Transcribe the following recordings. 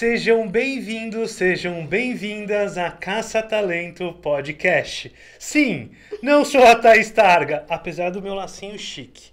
Sejam bem-vindos, sejam bem-vindas a Caça Talento Podcast. Sim, não sou a Thaís Targa, apesar do meu lacinho chique.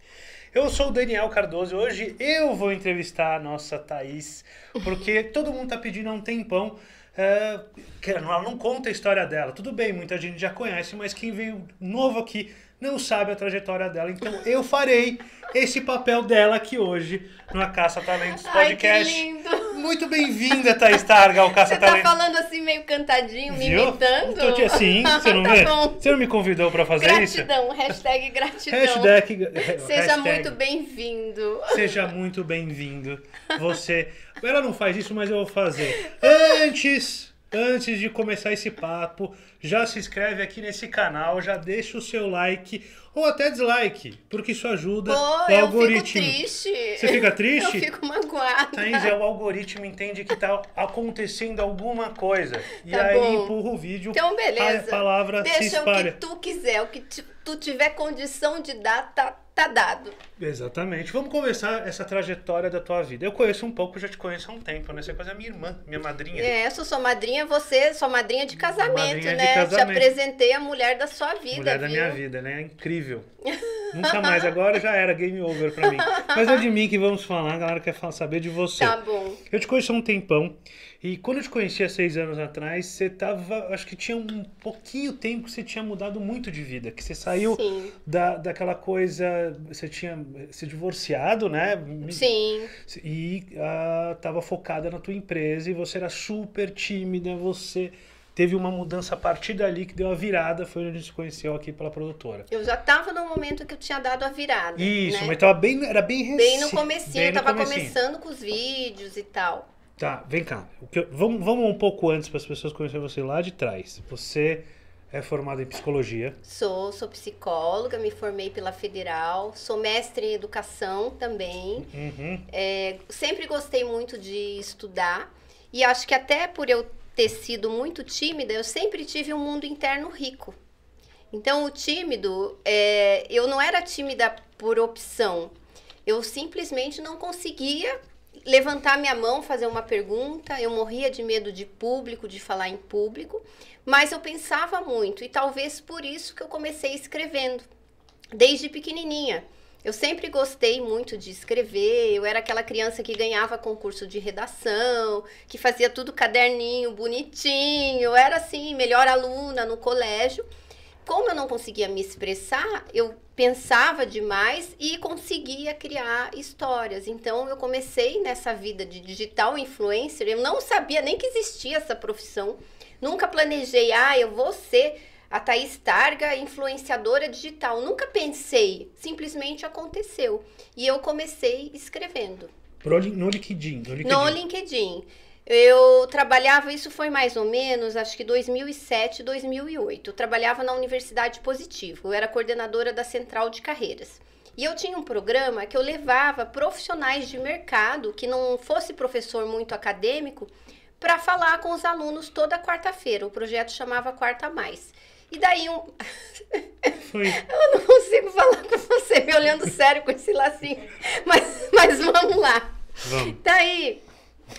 Eu sou o Daniel Cardoso e hoje eu vou entrevistar a nossa Thaís, porque todo mundo tá pedindo há um tempão. é, ela não conta a história dela. Tudo bem, muita gente já conhece, mas quem veio novo aqui não sabe a trajetória dela. Então eu farei esse papel dela aqui hoje no A Caça Talentos Ai, que Podcast. lindo. Muito bem-vinda, Thaís Targa, ao Caça Você tá falando assim meio cantadinho, me Viu? imitando? Tô te- Sim, você não tá vê? bom. Você não me convidou pra fazer Gratidão, hashtag isso? gratidão. Hashtag, Seja hashtag muito bem-vindo. Seja muito bem-vindo. Você. Ela não faz isso, mas eu vou fazer. Antes, antes de começar esse papo, já se inscreve aqui nesse canal, já deixa o seu like ou até dislike, porque isso ajuda Pô, o eu algoritmo. fico triste. Você fica triste? Eu fico magoada. Thaís, é o algoritmo entende que tá acontecendo alguma coisa. E Tá aí bom. empurra o vídeo, Então, beleza. a palavra se Deixa o espalha. que tu quiser, o que tu tiver condição de dar, tá, tá dado. Exatamente. Vamos conversar essa trajetória da tua vida. Eu conheço um pouco, já te conheço há um tempo, né? Você é quase a minha irmã, minha madrinha. É, eu sou sua madrinha, você sua madrinha de casamento, Madrinha de né? Te casamento. apresentei a mulher da sua vida, Mulher da viu? minha vida, né? Incrível. Nunca mais, agora já era game over pra mim. Mas é de mim que vamos falar, a galera quer saber de você. Tá bom. Eu te conheço há um tempão. E quando eu te conheci há seis anos atrás, você tava. Acho que tinha um pouquinho tempo que você tinha mudado muito de vida. Que você saiu Sim. da, daquela coisa. Você tinha se divorciado, né? Sim. E ah, tava focada na tua empresa e você era super tímida, você teve uma mudança a partir dali que deu a virada, foi onde a gente se conheceu aqui pela produtora. Eu já tava no momento que eu tinha dado a virada. Isso, né? mas tava bem, era bem recente. Bem no comecinho, bem eu tava comecinho. começando com os vídeos e tal. Tá, vem cá. Eu- vamos, vamos um pouco antes para as pessoas conhecerem você lá de trás. Você é formada em psicologia. Sou, sou psicóloga, me formei pela Federal, sou mestre em educação também. Uhum. É, sempre gostei muito de estudar e acho que até por eu ter sido muito tímida, eu sempre tive um mundo interno rico. Então, o tímido, é, eu não era tímida por opção. Eu simplesmente não conseguia levantar minha mão, fazer uma pergunta. Eu morria de medo de público, de falar em público. Mas eu pensava muito e talvez por isso que eu comecei escrevendo, desde pequenininha. Eu sempre gostei muito de escrever. Eu era aquela criança que ganhava concurso de redação, que fazia tudo caderninho, bonitinho. Eu era assim, melhor aluna no colégio. Como eu não conseguia me expressar, eu pensava demais e conseguia criar histórias. Então eu comecei nessa vida de digital influencer. Eu não sabia nem que existia essa profissão. Nunca planejei, ah, eu vou ser a Thaís Targa, influenciadora digital. Nunca pensei, simplesmente aconteceu. E eu comecei escrevendo Pro No LinkedIn. No LinkedIn. no LinkedIn. Eu trabalhava, isso foi mais ou menos, acho que 2007, 2008. Eu trabalhava na Universidade Positivo. Eu era coordenadora da Central de Carreiras. E eu tinha um programa que eu levava profissionais de mercado, que não fosse professor muito acadêmico, para falar com os alunos toda quarta-feira. O projeto chamava Quarta Mais. E daí um, Foi. eu não consigo falar com você me olhando sério com esse lacinho. Mas, mas vamos lá. Vamos. Daí,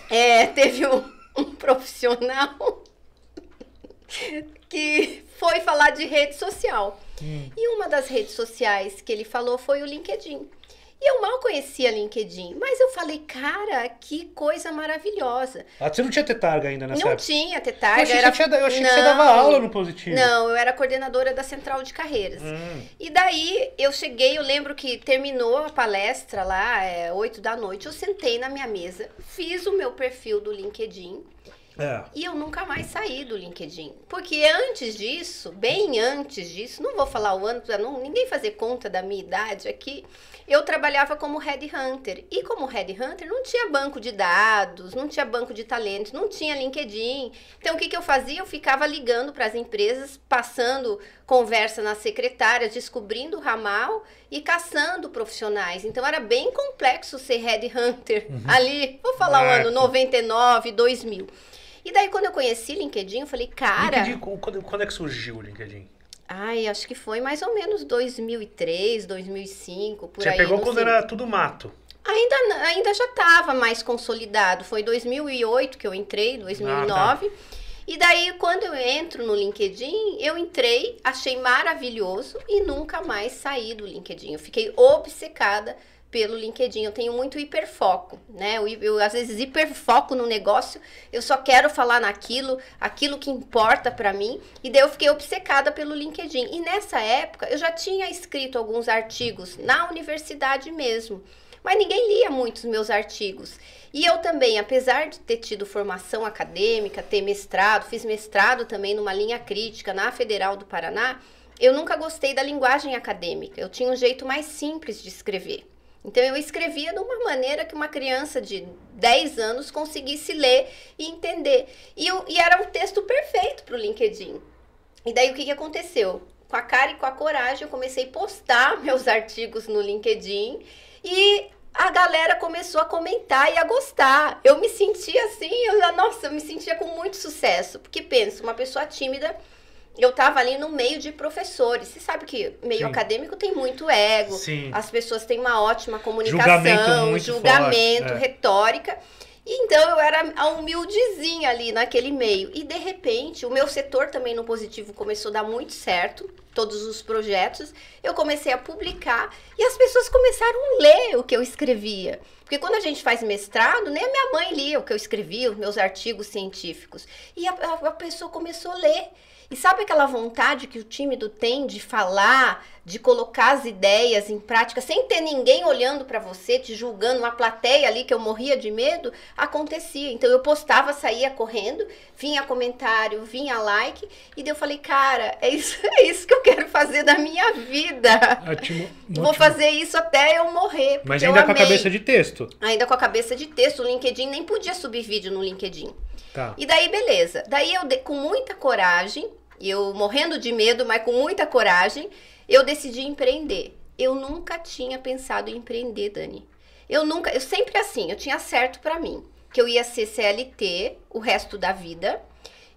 é, teve um, um profissional que foi falar de rede social. Hum. E uma das redes sociais que ele falou foi o LinkedIn. E eu mal conhecia LinkedIn, mas eu falei, cara, que coisa maravilhosa. Ah, você não tinha tetarga ainda nessa não época? tinha Eu tetarga, achei, era... que, você eu achei que você dava aula no positivo. Não, eu era coordenadora da Central de Carreiras. Hum. E daí eu cheguei, eu lembro que terminou a palestra lá, é, 8 da noite, eu sentei na minha mesa, fiz o meu perfil do LinkedIn É. e eu nunca mais saí do LinkedIn. Porque antes disso, bem antes disso, não vou falar o ano não ninguém fazer conta da minha idade aqui, eu trabalhava como headhunter. E como headhunter não tinha banco de dados, não tinha banco de talentos, não tinha LinkedIn. Então o que, que eu fazia? Eu ficava ligando para as empresas, passando conversa nas secretárias, descobrindo o ramal e caçando profissionais. Então era bem complexo ser headhunter ali. Vou falar o Marco. ano 99, 2000. E daí, quando eu conheci LinkedIn, eu falei, cara. LinkedIn, quando, quando é que surgiu o LinkedIn? Ai, acho que foi mais ou menos 2003, 2005, por Você aí. pegou não quando sei. era tudo mato. Ainda, ainda já estava mais consolidado. Foi 2008 que eu entrei, 2009. Ah, tá. E daí, quando eu entro no LinkedIn, eu entrei, achei maravilhoso e nunca mais saí do LinkedIn. Eu fiquei obcecada pelo LinkedIn. Eu tenho muito hiperfoco, né? Eu, eu, às vezes hiperfoco no negócio, eu só quero falar naquilo, aquilo que importa para mim, e daí eu fiquei obcecada pelo LinkedIn. E nessa época eu já tinha escrito alguns artigos na universidade mesmo, mas ninguém lia muito os meus artigos. E eu também, apesar de ter tido formação acadêmica, ter mestrado, fiz mestrado também numa linha crítica na Federal do Paraná, eu nunca gostei da linguagem acadêmica. Eu tinha um jeito mais simples de escrever. Então eu escrevia de uma maneira que uma criança de 10 anos conseguisse ler e entender. E, eu, e era um texto perfeito para o LinkedIn. E daí o que, que aconteceu? Com a cara e com a coragem, eu comecei a postar meus artigos no LinkedIn e a galera começou a comentar e a gostar. Eu me sentia assim, eu, nossa, eu me sentia com muito sucesso. Porque pensa, uma pessoa tímida eu estava ali no meio de professores. Você sabe que meio Sim. acadêmico tem muito ego. Sim. As pessoas têm uma ótima comunicação, julgamento, julgamento é. retórica. Então eu era a humildezinha ali naquele meio. E de repente, o meu setor também no positivo começou a dar muito certo, todos os projetos. Eu comecei a publicar e as pessoas começaram a ler o que eu escrevia. Porque quando a gente faz mestrado, nem a minha mãe lia o que eu escrevia, os meus artigos científicos. E a, a, a pessoa começou a ler. E sabe aquela vontade que o tímido tem de falar, de colocar as ideias em prática, sem ter ninguém olhando para você, te julgando, uma plateia ali que eu morria de medo? Acontecia. Então eu postava, saía correndo, vinha comentário, vinha like, e daí eu falei, cara, é isso, é isso que eu quero fazer da minha vida. Ótimo, ótimo. Vou fazer isso até eu morrer. Mas ainda com a cabeça de texto. Ainda com a cabeça de texto. O LinkedIn nem podia subir vídeo no LinkedIn. Tá. E daí, beleza. Daí eu, com muita coragem, eu morrendo de medo, mas com muita coragem, eu decidi empreender. Eu nunca tinha pensado em empreender, Dani. Eu nunca, eu sempre assim, eu tinha certo para mim que eu ia ser CLT o resto da vida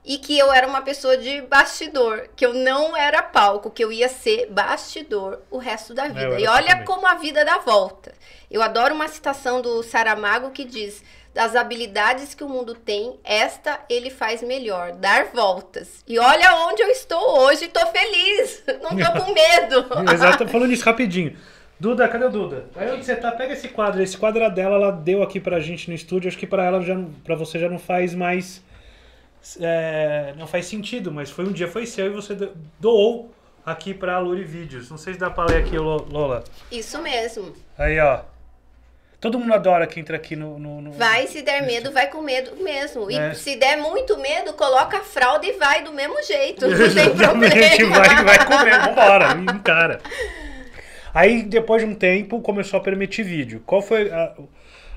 e que eu era uma pessoa de bastidor, que eu não era palco, que eu ia ser bastidor o resto da vida. E olha também. como a vida dá volta. Eu adoro uma citação do Saramago que diz: das habilidades que o mundo tem, esta ele faz melhor, dar voltas. E olha onde eu estou hoje, estou feliz, não estou com medo. Exato, falando isso rapidinho. Duda, cadê o Duda? Aí onde você tá, pega esse quadro. Esse quadro é dela, ela deu aqui pra gente no estúdio. Acho que pra ela já, para você já não faz mais, é, não faz sentido. Mas foi um dia foi seu e você doou aqui pra Luri Vídeos. Não sei se dá pra ler aqui, Lola. Isso mesmo. Aí, ó. Todo mundo adora que entra aqui no. no, no vai, se der medo, vai com medo mesmo. E é. se der muito medo, coloca a fralda e vai do mesmo jeito. Não tem problema. vai, vai com medo, vambora, encara. Aí, depois de um tempo, começou a permitir vídeo. Qual foi a,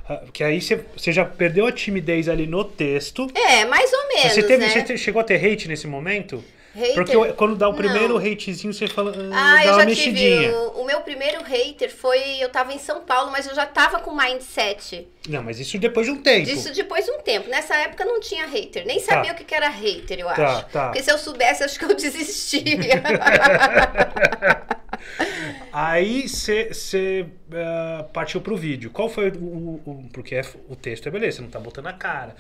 a que aí você já perdeu a timidez ali no texto. É, mais ou menos. Você, teve, né? você chegou a ter hate nesse momento? Hater? Porque quando dá o primeiro não. hatezinho, você fala. Ah, dá eu já tive. O, o, meu primeiro hater foi. Eu tava em São Paulo, mas eu já tava com mindset. Não, mas isso depois de um tempo. Isso depois de um tempo. Nessa época não tinha hater. Nem sabia tá. o que era hater, eu tá, acho. Tá. Porque se eu soubesse, acho que eu desistia. Aí você uh, partiu pro vídeo. Qual foi o, o, o. Porque é, o texto é beleza, você não tá botando a cara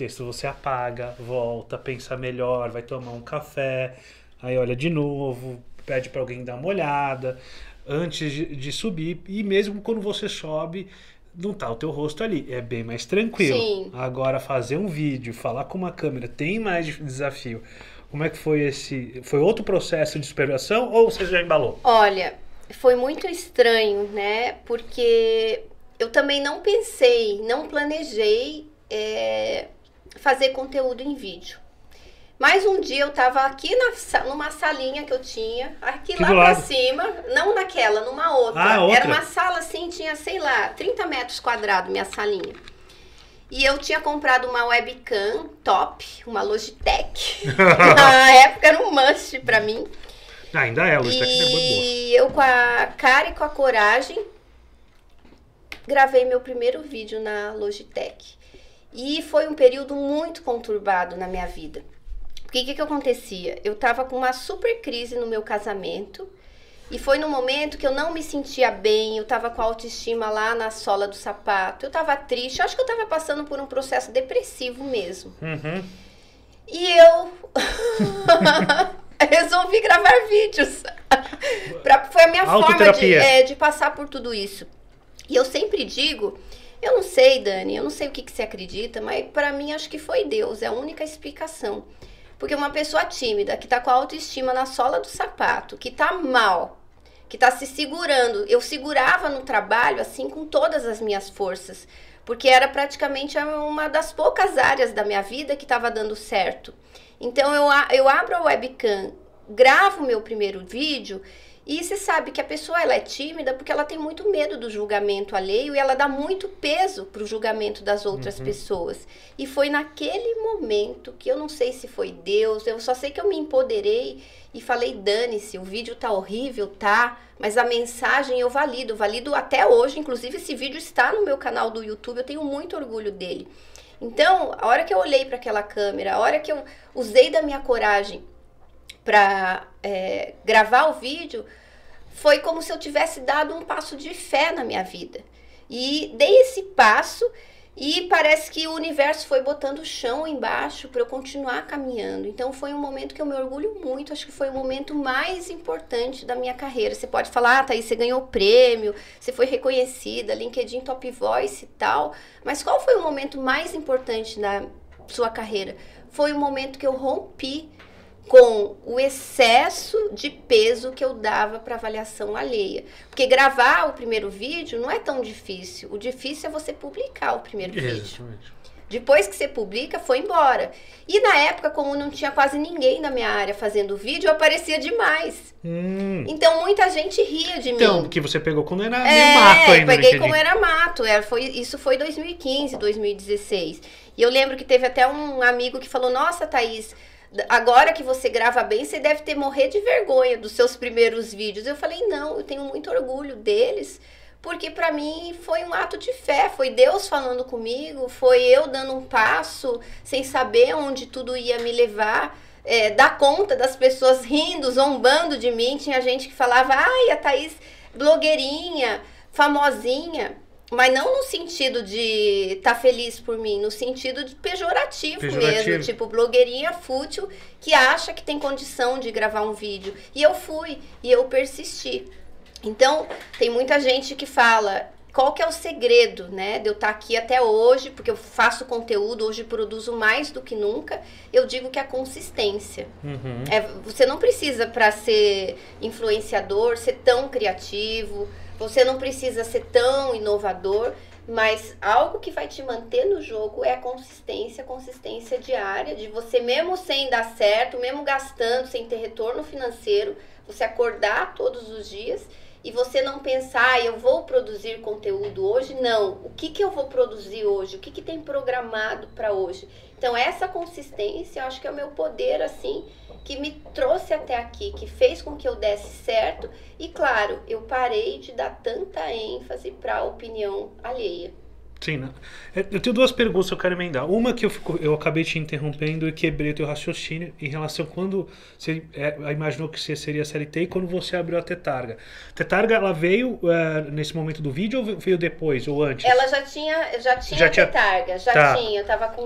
texto você apaga, volta, pensa melhor, vai tomar um café, aí olha de novo, pede para alguém dar uma olhada antes de, de, subir e mesmo quando você sobe não tá o teu rosto ali, é bem mais tranquilo. Sim. Agora fazer um vídeo, falar com uma câmera tem mais desafio. Como é que foi esse, foi outro processo de superação ou você já embalou? Olha, foi muito estranho, né? Porque eu também não pensei, não planejei é, fazer conteúdo em vídeo. Mas um dia eu tava aqui na, numa salinha que eu tinha, aqui lá pra cima, não naquela, numa outra. Ah, outra. Era uma sala assim, tinha, sei lá, 30 metros quadrados minha salinha. E eu tinha comprado uma webcam top, uma Logitech. na época era um must pra mim. Ah, ainda é, Logitech e é muito boa. E eu com a cara e com a coragem gravei meu primeiro vídeo na Logitech. E foi um período muito conturbado na minha vida. Porque o que, que acontecia? Eu estava com uma super crise no meu casamento E foi no momento que eu não me sentia bem, eu tava com a autoestima lá na sola do sapato, eu tava triste, eu acho que eu tava passando por um processo depressivo mesmo. Uhum. E eu resolvi gravar vídeos. pra, foi a minha forma de, é, de passar por tudo isso. E eu sempre digo, eu não sei, Dani, eu não sei o que, que você acredita, mas pra mim acho que foi Deus, é a única explicação. Porque uma pessoa tímida, que tá com a autoestima na sola do sapato, que tá mal, que tá se segurando. Eu segurava no trabalho assim com todas as minhas forças, porque era praticamente uma das poucas áreas da minha vida que estava dando certo. Então eu, eu abro a webcam, gravo meu primeiro vídeo e você sabe que a pessoa ela é tímida porque ela tem muito medo do julgamento alheio e ela dá muito peso pro julgamento das outras pessoas. E foi naquele momento que eu não sei se foi Deus, eu só sei que eu me empoderei e falei: dane-se, o vídeo tá horrível, tá? Mas a mensagem eu valido, valido até hoje. Inclusive, esse vídeo está no meu canal do YouTube, eu tenho muito orgulho dele. Então, a hora que eu olhei para aquela câmera, a hora que eu usei da minha coragem para gravar o vídeo, foi como se eu tivesse dado um passo de fé na minha vida. E dei esse passo e parece que o universo foi botando chão embaixo para eu continuar caminhando. Então foi um momento que eu me orgulho muito, acho que foi o momento mais importante da minha carreira. Você pode falar, ah, Thaís, você ganhou prêmio, você foi reconhecida, LinkedIn Top Voice e tal. Mas qual foi o momento mais importante da sua carreira? Foi o momento que eu rompi com o excesso de peso que eu dava para avaliação alheia. Porque gravar o primeiro vídeo não é tão difícil. O difícil é você publicar o primeiro vídeo. Exatamente. Depois que você publica, foi embora. E na época, como não tinha quase ninguém na minha área fazendo vídeo, eu aparecia demais. Hum. Então muita gente ria de Então, mim. que você pegou quando era É, mato ainda. peguei como era mato. Era, foi, isso foi 2015, 2016. E eu lembro que teve até um amigo que falou: Nossa, Thaís, agora que você grava bem, você deve ter morrer de vergonha dos seus primeiros vídeos. Eu falei: Não, eu tenho muito orgulho deles. Porque para mim foi um ato de fé, foi Deus falando comigo, foi eu dando um passo sem saber onde tudo ia me levar é, dar conta das pessoas rindo, zombando de mim. Tinha gente que falava, ai, a Thaís blogueirinha, famosinha. Mas não no sentido de estar feliz por mim, no sentido de pejorativo, Pejorativo. mesmo. Tipo, blogueirinha fútil que acha que tem condição de gravar um vídeo. E eu fui, e eu persisti. Então, tem muita gente que fala, qual que é o segredo, né, de eu estar aqui até hoje, porque eu faço conteúdo, hoje produzo mais do que nunca. Eu digo que é a consistência. Uhum. É, você não precisa para ser influenciador ser tão criativo, você não precisa ser tão inovador, mas algo que vai te manter no jogo é a consistência, consistência diária, de você mesmo sem dar certo, mesmo gastando, sem ter retorno financeiro, você acordar todos os dias e você não pensar, ah, eu vou produzir conteúdo hoje, não. O que, que eu vou produzir hoje? O que, que tem programado para hoje? Então, essa consistência, eu acho que é o meu poder, assim, que me trouxe até aqui, que fez com que eu desse certo. E, claro, eu parei de dar tanta ênfase para a opinião alheia. Sim, né? É, Eu tenho duas perguntas que eu quero emendar. Uma que eu, fico- eu acabei te interrompendo e quebrei o teu raciocínio em relação a quando você é, imaginou que você seria CLT e quando você abriu a Tetarga. Tetarga, ela veio é, nesse momento do vídeo ou veio depois ou antes? Ela já tinha, já tinha Já tinha- retarga, já Tá. tinha. Eu tava com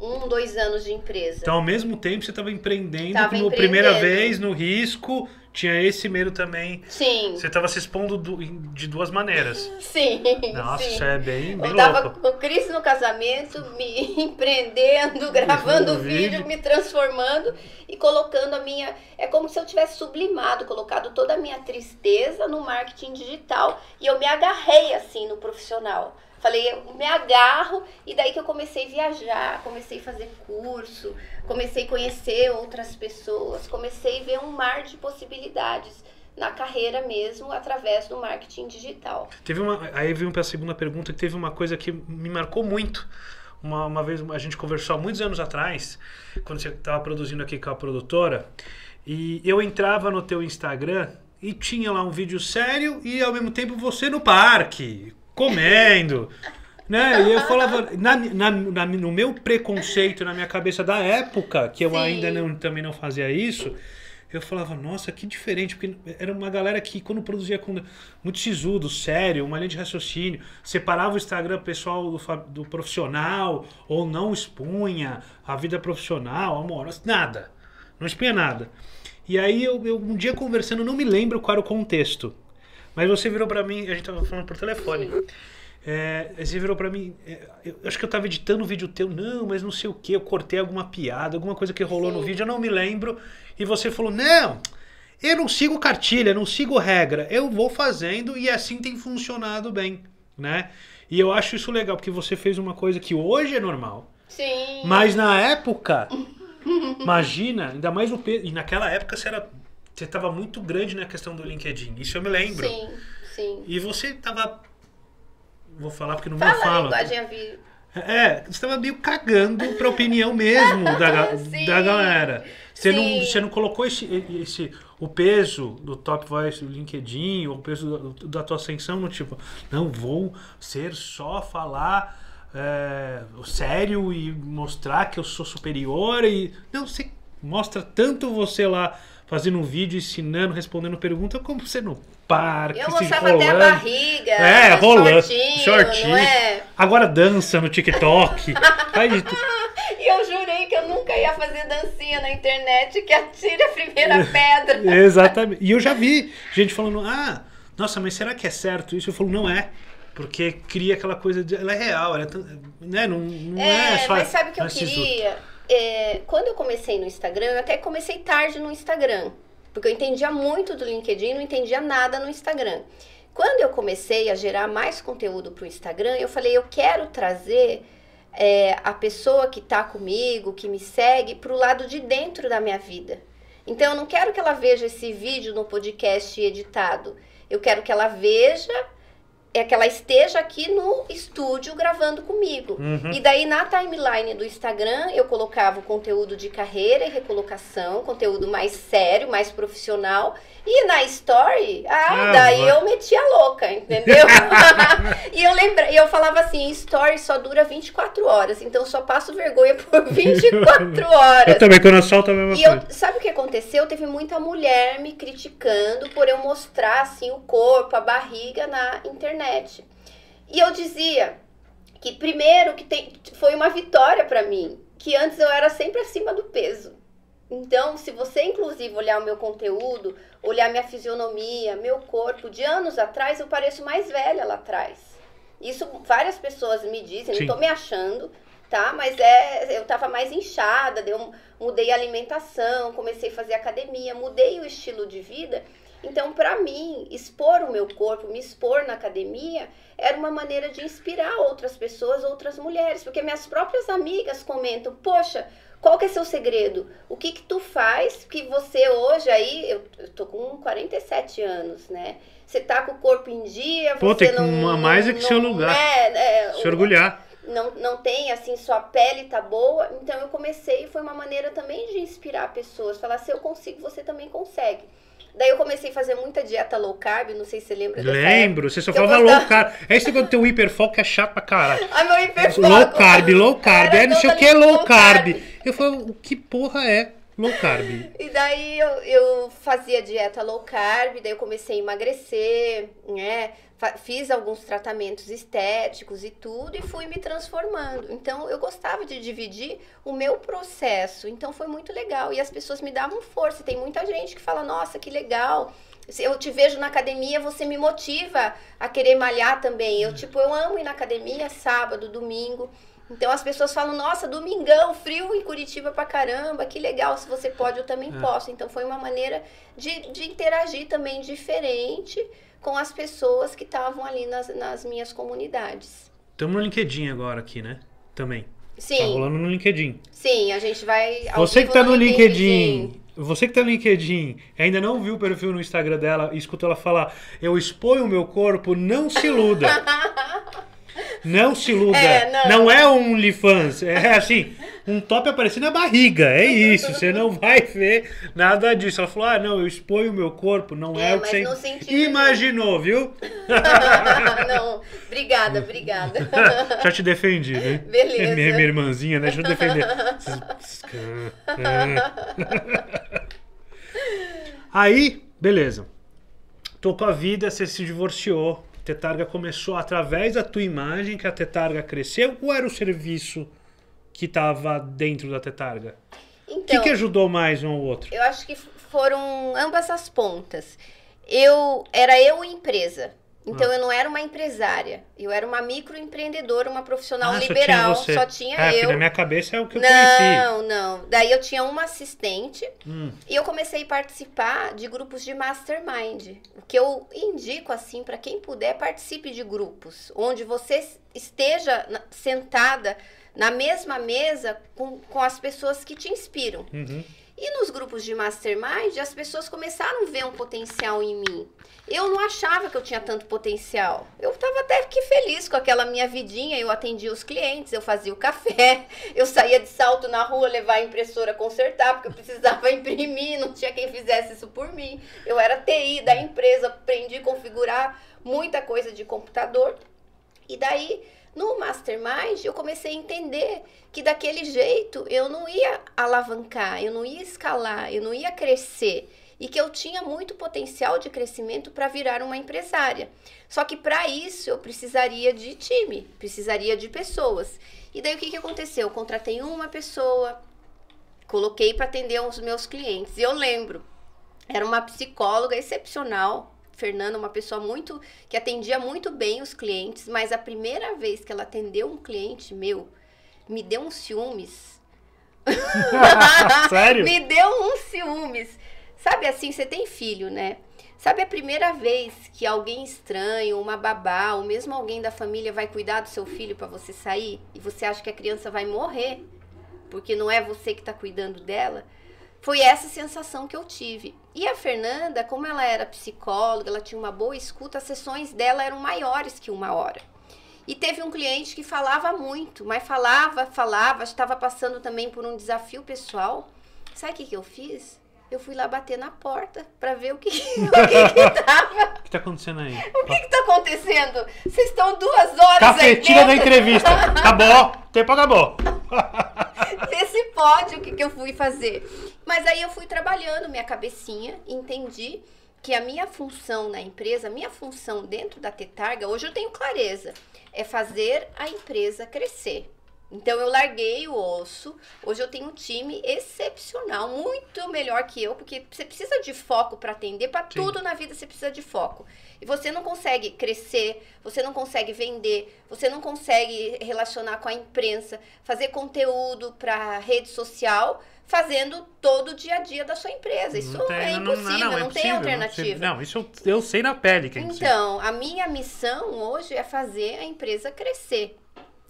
um, dois anos de empresa. Então, ao mesmo tempo, você estava empreendendo, Tava como primeira empreendendo. vez, no risco, tinha esse medo também. Sim, Você estava se expondo du- de duas maneiras. sim. Nossa, sim. isso é bem, bem Eu tava louco. com crise no casamento, me empreendendo, gravando Gravando vídeo. vídeo, me transformando e colocando a minha. É como se eu tivesse sublimado, colocado toda a minha tristeza no marketing digital e eu me agarrei assim no profissional. Falei, eu me agarro e daí que eu comecei a viajar, comecei a fazer curso, comecei a conhecer outras pessoas, comecei a ver um mar de possibilidades na carreira mesmo através do marketing digital. Teve uma, aí vim para a segunda pergunta que teve uma coisa que me marcou muito. Uma, uma vez a gente conversou há muitos anos atrás, quando você estava produzindo aqui com a produtora, e eu entrava no teu Instagram e tinha lá um vídeo sério e ao mesmo tempo você no parque, comendo. Né? E eu falava, na, na- na- no meu preconceito, na minha cabeça da época, que eu Sim. ainda não, também não fazia isso, eu falava, nossa, que diferente, porque era uma galera que, quando produzia com muito sisudo, sério, uma linha de raciocínio, separava o Instagram pessoal do, do profissional, ou não expunha a vida profissional, amorosa, nada. Não expunha nada. E aí, eu, eu um dia conversando, não me lembro qual era o contexto, mas você virou pra mim, a gente tava falando por telefone. É, você virou pra mim, é, eu acho que eu tava editando um vídeo teu, não, mas não sei o que, eu cortei alguma piada, alguma coisa que rolou no Sim. vídeo, eu não me lembro. E você falou, não, eu não sigo cartilha, não sigo regra, eu vou fazendo e assim tem funcionado bem, né? E eu acho isso legal, porque você fez uma coisa que hoje é normal, Sim. mas na época, imagina, ainda mais o peso, e naquela época você era, você tava muito grande na questão do LinkedIn, isso eu me lembro. Sim, sim. E você tava. Vou falar porque não me Fala a fala. linguagem a vir. É, você tava meio cagando pra opinião mesmo da, Sim. da galera. Você não, você não colocou esse, esse, o peso do Top Voice do LinkedIn, ou o peso da, da tua ascensão no tipo, não, vou ser só falar é, sério e mostrar que eu sou superior e. Não, você mostra tanto você lá fazendo um vídeo, ensinando, respondendo pergunta, como você no parque, Eu mostrava até a barriga. É, né, rolando. Shortinho, Shortinho. É? Agora dança no TikTok. Faz tu- E eu jurei que eu nunca ia fazer dancinha na internet, que atire a primeira pedra. Exatamente. E eu já vi gente falando, ah, nossa, mas será que é certo isso? Eu falo, não é. Porque cria aquela coisa de. Ela é real, ela é né? Não, não é, É, só. mas sabe o que eu queria? É, quando eu comecei no Instagram, eu até comecei tarde no Instagram. Porque eu entendia muito do LinkedIn, não entendia nada no Instagram. Quando eu comecei a gerar mais conteúdo para o Instagram, eu falei, eu quero trazer é, a pessoa que está comigo, que me segue, para o lado de dentro da minha vida. Então, eu não quero que ela veja esse vídeo no podcast editado. Eu quero que ela veja, é que ela esteja aqui no estúdio gravando comigo. Uhum. E daí na timeline do Instagram eu colocava o conteúdo de carreira e recolocação, conteúdo mais sério, mais profissional. E na story, ah, Ah, daí eu metia louca, entendeu? e eu lembra, e eu falava assim, story só dura 24 horas, então eu só passo vergonha por 24 horas. Eu também, quando eu solto a mesma E eu, coisa. sabe o que aconteceu? Teve muita mulher me criticando por eu mostrar assim o corpo, a barriga na internet. E eu dizia que primeiro que tem, foi uma vitória pra mim, que antes eu era sempre acima do peso. Então, se você inclusive olhar o meu conteúdo, olhar minha fisionomia, meu corpo, de anos atrás eu pareço mais velha lá atrás. Isso várias pessoas me dizem, Sim. não tô me achando, tá? Mas é, eu tava mais inchada, deu, mudei a alimentação, comecei a fazer academia, mudei o estilo de vida. Então, pra mim, expor o meu corpo, me expor na academia, era uma maneira de inspirar outras pessoas, outras mulheres, porque minhas próprias amigas comentam: "Poxa, qual que é seu segredo? O que que tu faz que você hoje aí, eu, eu tô com 47 anos, né? Você tá com o corpo em dia, Pô, você tem não, uma- mais é que não- seu lugar. né, é, Se orgulhar. não, não tem, assim, sua pele tá boa. Então eu comecei, foi uma maneira também de inspirar pessoas. Falar, se eu consigo, você também consegue. Daí eu comecei a fazer muita dieta low carb, não sei se você lembra dessa Lembro, você só falava gostava- low carb. É esse quando tem um hiperfoco é chato pra caralho. Ai, meu hiperfoco. Low carb, low carb, é não sei o toda que é low low carb. carb. Eu falei, o que porra é low carb? E daí eu, eu fazia dieta low carb, daí eu comecei a emagrecer, né? Fiz alguns tratamentos estéticos e tudo e fui me transformando. Então eu gostava de dividir o meu processo. Então foi muito legal. E as pessoas me davam força. Tem muita gente que fala, nossa, que legal. Se eu te vejo na academia, você me motiva a querer malhar também. Eu, tipo, eu amo ir na academia sábado, domingo. Então as pessoas falam, nossa, domingão, frio em Curitiba pra caramba, que legal, se você pode, eu também É. posso. Então foi uma maneira de, de interagir também diferente com as pessoas que estavam ali nas, nas minhas comunidades. Estamos no LinkedIn agora aqui, né? Também. Tá Sim, rolando no LinkedIn. sim, a gente vai. Você que tá no LinkedIn. LinkedIn, você que tá no LinkedIn, ainda não viu o perfil no Instagram dela e escutou ela falar, eu exponho o meu corpo, não se iluda. Não se iluda. É, não. não. é um OnlyFans. É assim, um top aparecendo na barriga. É isso. Você não vai ver nada disso. Ela falou: ah, não, eu exponho o meu corpo. Não é, É, o que você sentido- imaginou, viu? não, obrigada, obrigada. Já te defendi, né? Beleza. Minha, minha irmãzinha, né? Deixa eu defender. Aí, beleza. Tocou a vida, você se divorciou. Tetarga começou através da tua imagem que a Tetarga cresceu ou era o serviço que estava dentro da Tetarga? O Então, que, que ajudou mais um ao outro? eu acho que foram ambas as pontas. Eu era eu empresa. Então Ah. eu não era uma empresária. Eu era uma microempreendedora, uma profissional Ah, só liberal. tinha você. Só tinha é, porque eu. na minha cabeça é o que eu conheci. Não, não. Daí eu tinha uma assistente Hum, e eu comecei a participar de grupos de mastermind. O que eu indico assim para quem puder, participe de grupos onde você esteja sentada na mesma mesa com, com as pessoas que te inspiram. uhum. E nos grupos de mastermind, as pessoas começaram a ver um potencial em mim. Eu não achava que eu tinha tanto potencial. Eu estava até que feliz com aquela minha vidinha. Eu atendia os clientes, eu fazia o café, eu saía de salto na rua levar a impressora consertar, porque eu precisava imprimir, não tinha quem fizesse isso por mim. Eu era TI da empresa, aprendi a configurar muita coisa de computador. E daí, no Mastermind, eu comecei a entender que daquele jeito eu não ia alavancar, eu não ia escalar, eu não ia crescer. E que eu tinha muito potencial de crescimento para virar uma empresária. Só que para isso eu precisaria de time, precisaria de pessoas. E daí o que, que aconteceu? Eu contratei uma pessoa, coloquei para atender os meus clientes. E eu lembro, era uma psicóloga excepcional, Fernanda, uma pessoa muito que atendia muito bem os clientes, mas a primeira vez que ela atendeu um cliente meu, me deu uns ciúmes. Sério? me deu uns ciúmes. Sabe assim, você tem filho, né? Sabe a primeira vez que alguém estranho, uma babá, ou mesmo alguém da família vai cuidar do seu filho para você sair e você acha que a criança vai morrer porque não é você que está cuidando dela? Foi essa sensação que eu tive. E a Fernanda, como ela era psicóloga, ela tinha uma boa escuta, as sessões dela eram maiores que uma hora. E teve um cliente que falava muito, mas falava, falava, estava passando também por um desafio pessoal. Sabe o que, que eu fiz? Eu fui lá bater na porta para ver o que, o que que tava. O que tá acontecendo aí? O que, que tá acontecendo? Vocês estão duas horas Café, aí tira da entrevista. Acabou. O tempo acabou. Vê se pode o que, que eu fui fazer. Mas aí eu fui trabalhando minha cabecinha, entendi que a minha função na empresa, a minha função dentro da Tetarga, hoje eu tenho clareza, é fazer a empresa crescer. Então eu larguei o osso. Hoje eu tenho um time excepcional, muito melhor que eu, porque você precisa de foco para atender, para tudo na vida você precisa de foco. E você não consegue crescer, você não consegue vender, você não consegue relacionar com a imprensa, fazer conteúdo para rede social, fazendo todo o dia a dia da sua empresa. Isso é impossível, não, é tem possível, alternativa. Não, isso eu, eu sei na pele que é. Então, a minha missão hoje é fazer a empresa crescer.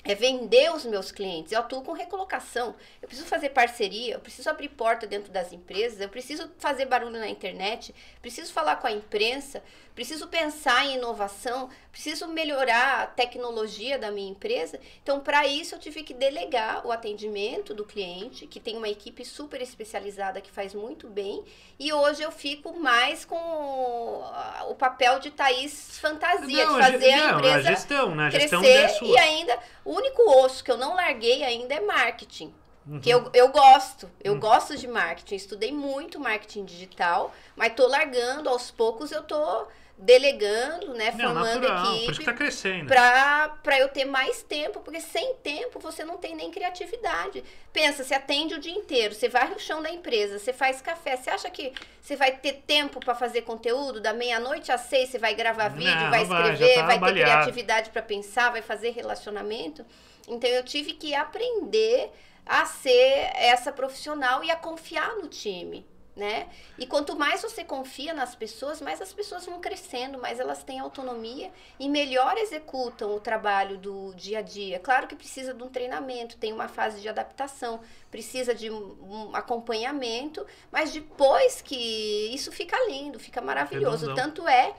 É vender os meus clientes. Eu atuo com recolocação. Eu preciso fazer parceria, eu preciso abrir porta dentro das empresas, eu preciso fazer barulho na internet, preciso falar com a imprensa, preciso pensar em inovação, preciso melhorar a tecnologia da minha empresa. Então, para isso, eu tive que delegar o atendimento do cliente, que tem uma equipe super especializada que faz muito bem. E hoje eu fico mais com o, o papel de Thaís fantasia, Não, de a fazer a não, empresa a gestão, né? A gestão é crescer sua. e ainda o único osso que eu não larguei ainda é marketing. Uhum. Que eu, eu gosto, eu Hum. gosto de marketing, estudei muito marketing digital, mas tô largando, aos poucos eu tô delegando, né, Não, formando natural. Por isso equipe que tá crescendo. pra, pra eu ter mais tempo, porque sem tempo você não tem nem criatividade. Pensa, você atende o dia inteiro, você varre o chão da empresa, você faz café, você acha que você vai ter tempo pra fazer conteúdo? Da meia-noite às seis você vai gravar vídeo, não vai vai, já escrever, tá vai ter criatividade pra pensar, vai fazer relacionamento. Então eu tive que aprender a ser essa profissional e a confiar no time. Né? E quanto mais você confia nas pessoas, mais as pessoas vão crescendo, mais elas têm autonomia e melhor executam o trabalho do dia a dia. Claro que precisa de um treinamento, tem uma fase de adaptação, precisa de um acompanhamento, mas depois que isso fica lindo, fica maravilhoso. Tanto é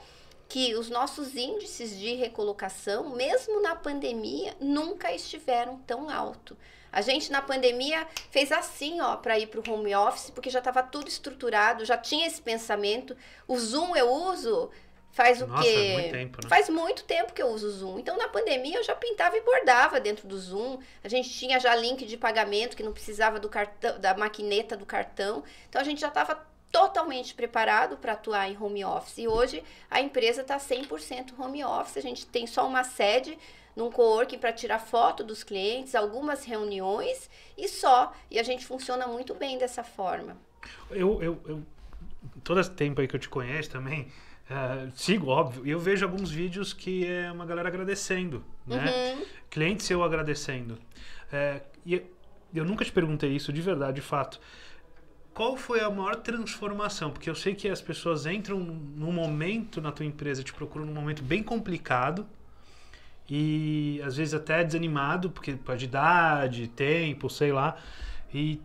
que os nossos índices de recolocação, mesmo na pandemia, nunca estiveram tão alto. A gente na pandemia fez assim, ó, para ir para o home office, porque já estava tudo estruturado, já tinha esse pensamento. O Zoom eu uso faz o Nossa, quê? muito tempo, né? Faz muito tempo que eu uso o Zoom. Então na pandemia eu já pintava e bordava dentro do Zoom. A gente tinha já link de pagamento que não precisava do cartão, da maquineta do cartão. Então a gente já estava totalmente preparado para atuar em home office. E hoje a empresa está 100% home office. A gente tem só uma sede num coworking para tirar foto dos clientes, algumas reuniões e só. E a gente funciona muito bem dessa forma. Eu, eu, eu todo esse tempo aí que eu te conheço também, uh, sigo, óbvio, e eu vejo alguns vídeos que é uma galera agradecendo, né? Uhum. Cliente seu agradecendo. Uh, e eu nunca te perguntei isso de verdade, de fato. Qual foi a maior transformação? Porque eu sei que as pessoas entram num momento na tua empresa, te procuram num momento bem complicado, e às vezes até desanimado, porque pode idade, tempo, sei lá, e,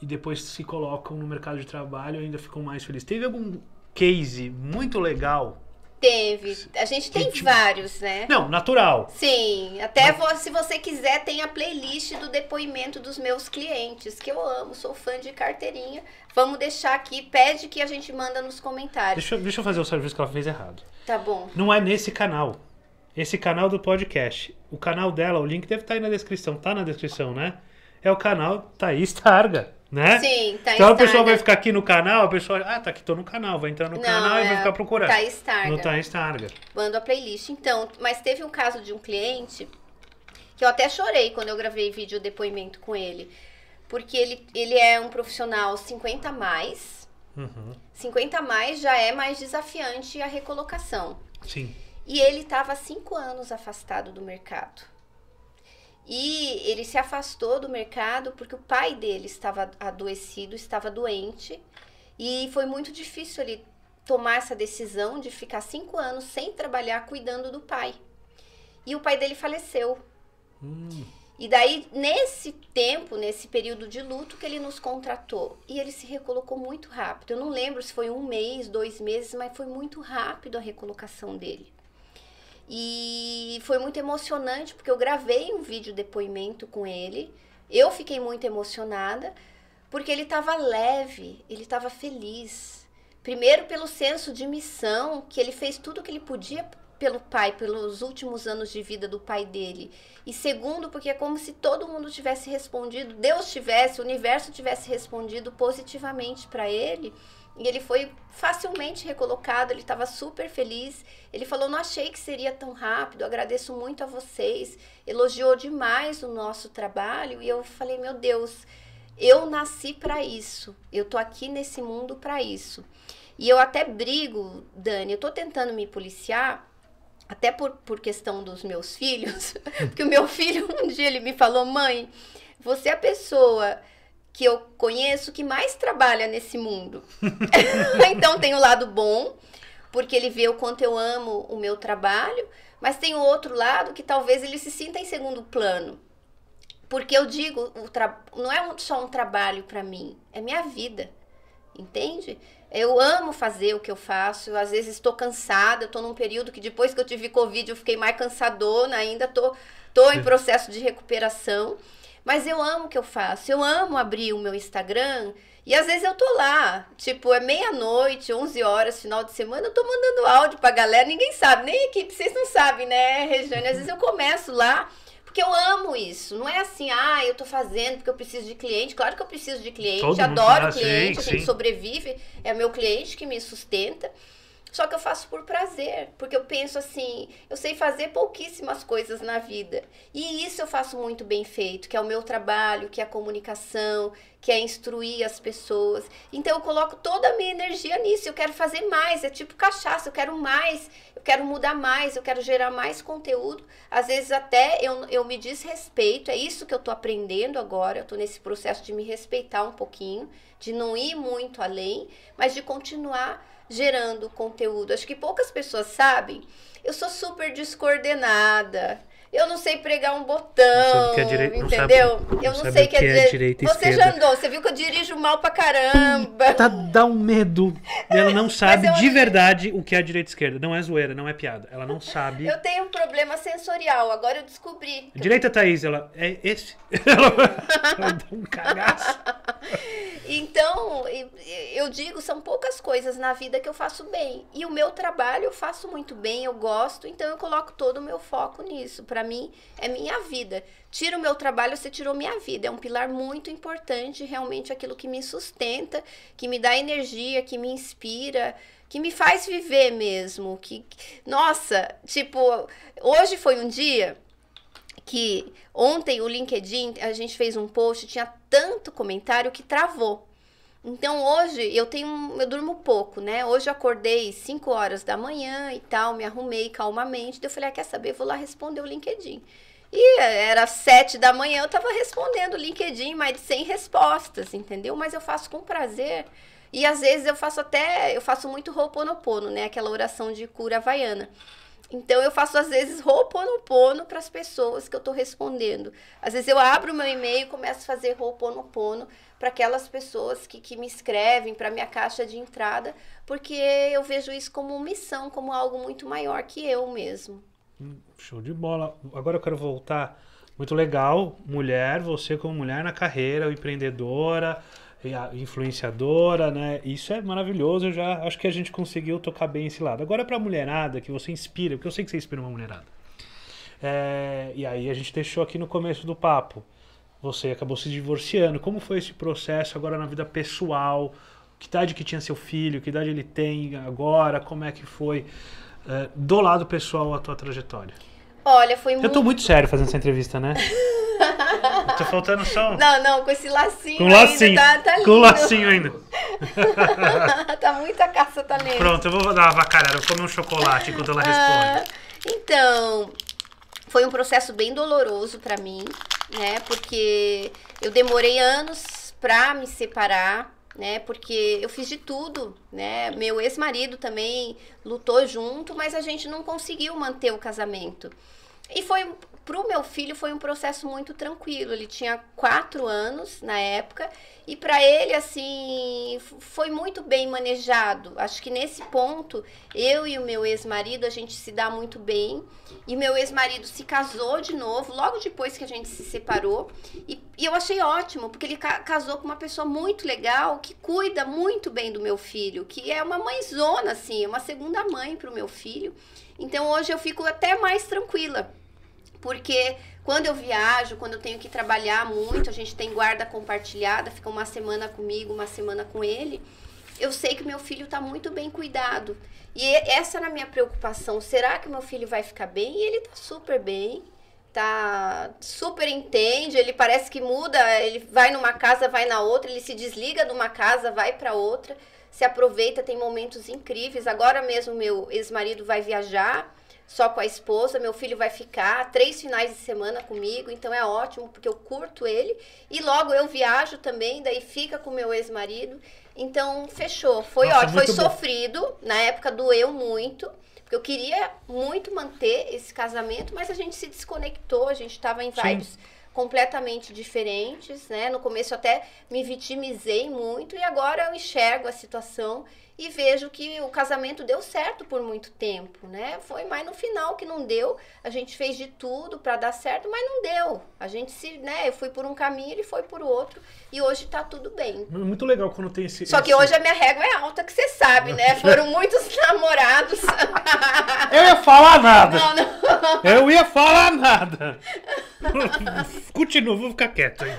e depois se colocam no mercado de trabalho e ainda ficam mais felizes. Teve algum case muito legal Teve. A gente tem vários, né? Não, natural. Sim. Até Mas... se você quiser, tem a playlist do depoimento dos meus clientes, que eu amo, sou fã de carteirinha. Vamos deixar aqui, pede que a gente manda nos comentários. Deixa, deixa eu fazer o serviço que ela fez errado. Tá bom. Não é nesse canal esse canal do podcast. O canal dela, o link deve estar tá aí na descrição. Tá na descrição, né? É o canal Thaís Targa, né? Sim, Thaís Então a pessoa vai ficar aqui no canal, a pessoa, ah, tá aqui, tô no canal, vai entrar no Não, canal é e vai ficar procurando. Thaís Targa. No Thaís Targa. Mando a playlist. Então, mas teve um caso de um cliente que eu até chorei quando eu gravei vídeo depoimento com ele. Porque ele, ele é um profissional 50 a mais. Uhum. 50 a mais já é mais desafiante a recolocação. Sim. E ele estava cinco anos afastado do mercado. E ele se afastou do mercado porque o pai dele estava adoecido, estava doente. E foi muito difícil ele tomar essa decisão de ficar cinco anos sem trabalhar cuidando do pai. E o pai dele faleceu. Hum. E daí, nesse tempo, nesse período de luto, que ele nos contratou. E ele se recolocou muito rápido. Eu não lembro se foi um mês, dois meses, mas foi muito rápido a recolocação dele. E foi muito emocionante porque eu gravei um vídeo depoimento com ele. Eu fiquei muito emocionada porque ele estava leve, ele estava feliz. Primeiro pelo senso de missão, que ele fez tudo o que ele podia pelo pai, pelos últimos anos de vida do pai dele. E segundo, porque é como se todo mundo tivesse respondido, Deus tivesse, o universo tivesse respondido positivamente para ele e ele foi facilmente recolocado, ele estava super feliz. Ele falou: Não achei que seria tão rápido, agradeço muito a vocês. Elogiou demais o nosso trabalho. E eu falei: Meu Deus, eu nasci para isso. Eu tô aqui nesse mundo para isso. E eu até brigo, Dani, eu tô tentando me policiar, até por, por questão dos meus filhos, porque o meu filho um dia ele me falou: Mãe, você é a pessoa que eu conheço que mais trabalha nesse mundo. então tem o lado bom, porque ele vê o quanto eu amo o meu trabalho, mas tem o outro lado que talvez ele se sinta em segundo plano. Porque eu digo, não é só um trabalho para mim, é minha vida. Entende? Eu amo fazer o que eu faço. Às vezes estou cansada, estou num período que depois que eu tive Covid eu fiquei mais cansadona, ainda estou tô, tô em processo de recuperação. Mas eu amo o que eu faço. Eu amo abrir o meu Instagram e às vezes eu tô lá, tipo, é meia-noite, 11 horas, final de semana, eu tô mandando áudio pra galera, ninguém sabe, nem a equipe, vocês não sabem, né, Regiane? Às vezes eu começo lá, porque eu amo isso. Não é assim, ah, eu tô fazendo porque eu preciso de cliente. Claro que eu preciso de cliente, Todo adoro cliente, sim, a gente sim. sobrevive, é o meu cliente que me sustenta. Só que eu faço por prazer, porque eu penso assim, eu sei fazer pouquíssimas coisas na vida. E isso eu faço muito bem feito, que é o meu trabalho, que é a comunicação, que é instruir as pessoas. Então eu coloco toda a minha energia nisso. Eu quero fazer mais, é tipo cachaça, eu quero mais, eu quero mudar mais, eu quero gerar mais conteúdo. Às vezes até eu, eu me desrespeito, é isso que eu tô aprendendo agora. Eu tô nesse processo de me respeitar um pouquinho, de não ir muito além, mas de continuar gerando conteúdo. Acho que poucas pessoas sabem. Eu sou super descoordenada. Eu não sei pregar um botão, é direi... entendeu? Sabe, eu não, sei que, que é, é direita Você esquerda. já andou, você viu que eu dirijo mal pra caramba. Tá, dá um medo. Ela não sabe de verdade o que é direita e esquerda. Não é zoeira, não é piada. Ela não sabe. Eu tenho um problema sensorial, agora eu descobri. Direita, Thaís, ela é esse. ela, ela dá um cagaço. Então, eu digo, são poucas coisas na vida que eu faço bem. E o meu trabalho eu faço muito bem, eu gosto, então eu coloco todo o meu foco nisso. Para para mim é minha vida. Tira o meu trabalho, você tirou minha vida. É um pilar muito importante, realmente aquilo que me sustenta, que me dá energia, que me inspira, que me faz viver mesmo. Que, nossa, tipo, hoje foi um dia que ontem o LinkedIn, a gente fez um post, tinha tanto comentário que travou. Então hoje eu tenho, eu durmo pouco, né? Hoje eu acordei 5 horas da manhã e tal, me arrumei calmamente. Daí eu falei, ah, quer saber? Vou lá responder o LinkedIn. E era sete da manhã, eu tava respondendo o LinkedIn, de 100 respostas, entendeu? Mas eu faço com prazer. E às vezes eu faço até, eu faço muito Ho'oponopono, né? Aquela oração de cura havaiana. Então eu faço às vezes Ho'oponopono para as pessoas que eu estou respondendo. Às vezes eu abro meu e-mail e começo a fazer Ho'oponopono para aquelas pessoas que, que me escrevem para minha caixa de entrada, porque eu vejo isso como missão, como algo muito maior que eu mesmo. Hum, show de bola. Agora eu quero voltar. Muito legal, mulher, você como mulher na carreira, empreendedora, influenciadora, né? Isso é maravilhoso. Eu já acho que a gente conseguiu tocar bem esse lado. Agora para a mulherada que você inspira, porque eu sei que você inspira uma mulherada. É, e aí a gente deixou aqui no começo do papo. Você acabou se divorciando. Como foi esse processo agora na vida pessoal? Que idade que tinha seu filho? Que idade ele tem agora? Como é que foi é, do lado pessoal a tua trajetória? Olha, foi muito. Eu tô muito sério fazendo essa entrevista, né? Tô faltando só. Não, não, com esse lacinho. Com lacinho. Ainda, tá, tá com lacinho ainda. tá muita caça talento. Pronto, eu vou dar uma vacalhada. Eu comer um chocolate enquanto ela responde. Ah, então, foi um processo bem doloroso para mim, né? Porque eu demorei anos pra me separar, né? Porque eu fiz de tudo, né? Meu ex-marido também lutou junto, mas a gente não conseguiu manter o casamento. E foi para o meu filho foi um processo muito tranquilo. Ele tinha quatro anos na época e para ele assim foi muito bem manejado. Acho que nesse ponto eu e o meu ex-marido a gente se dá muito bem e meu ex-marido se casou de novo logo depois que a gente se separou e, e eu achei ótimo porque ele ca casou com uma pessoa muito legal que cuida muito bem do meu filho, que é uma mãezona assim, uma segunda mãe para o meu filho. Então hoje eu fico até mais tranquila porque quando eu viajo, quando eu tenho que trabalhar muito, a gente tem guarda compartilhada, fica uma semana comigo, uma semana com ele, eu sei que meu filho está muito bem cuidado. E essa era a minha preocupação. Será que meu filho vai ficar bem? E ele está super bem, tá super entende, ele parece que muda, ele vai numa casa, vai na outra, ele se desliga de uma casa, vai para outra, se aproveita, tem momentos incríveis. Agora mesmo meu ex-marido vai viajar, só com a esposa. Meu filho vai ficar três finais de semana comigo, então é ótimo, porque eu curto ele. E logo eu viajo também, daí fica com meu ex-marido. Então, fechou. Foi Nossa, ótimo. Foi bom. sofrido. Na época doeu muito. Porque eu queria muito manter esse casamento, mas a gente se desconectou, a gente estava em vibes. Sim completamente diferentes, né? No começo até me vitimizei muito e agora eu enxergo a situação e vejo que o casamento deu certo por muito tempo, né? Foi mais no final que não deu. A gente fez de tudo para dar certo, mas não deu. A gente se, né? Eu fui por um caminho, ele foi por outro e hoje tá tudo bem. Muito legal quando tem esse. Só que hoje a minha régua é alta, que você sabe, né? Foram muitos namorados. Eu ia falar nada. Não, não. Eu ia falar nada. Continua, vou ficar quieto aí.